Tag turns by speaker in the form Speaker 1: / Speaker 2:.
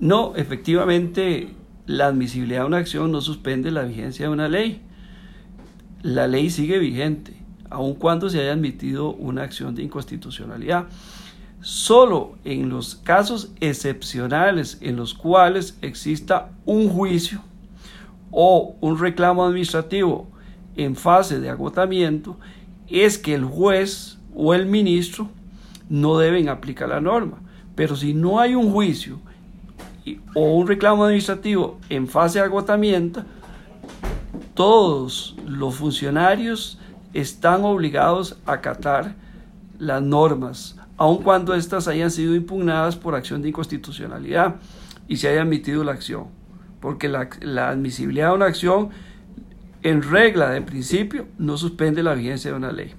Speaker 1: No, efectivamente, la admisibilidad de una acción no suspende la vigencia de una ley. La ley sigue vigente, aun cuando se haya admitido una acción de inconstitucionalidad. Solo en los casos excepcionales en los cuales exista un juicio o un reclamo administrativo en fase de agotamiento, es que el juez o el ministro no deben aplicar la norma. Pero si no hay un juicio o un reclamo administrativo en fase de agotamiento, todos los funcionarios están obligados a acatar las normas, aun cuando éstas hayan sido impugnadas por acción de inconstitucionalidad y se haya admitido la acción. Porque la, la admisibilidad de una acción, en regla de principio, no suspende la vigencia de una ley.